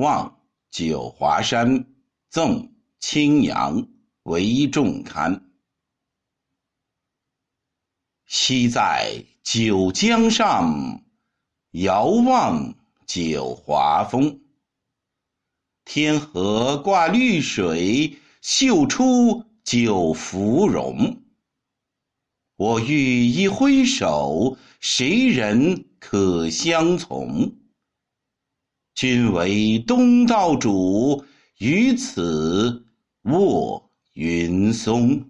望九华山，赠青阳，为重刊。西在九江上，遥望九华峰。天河挂绿水，秀出九芙蓉。我欲一挥手，谁人可相从？君为东道主，于此卧云松。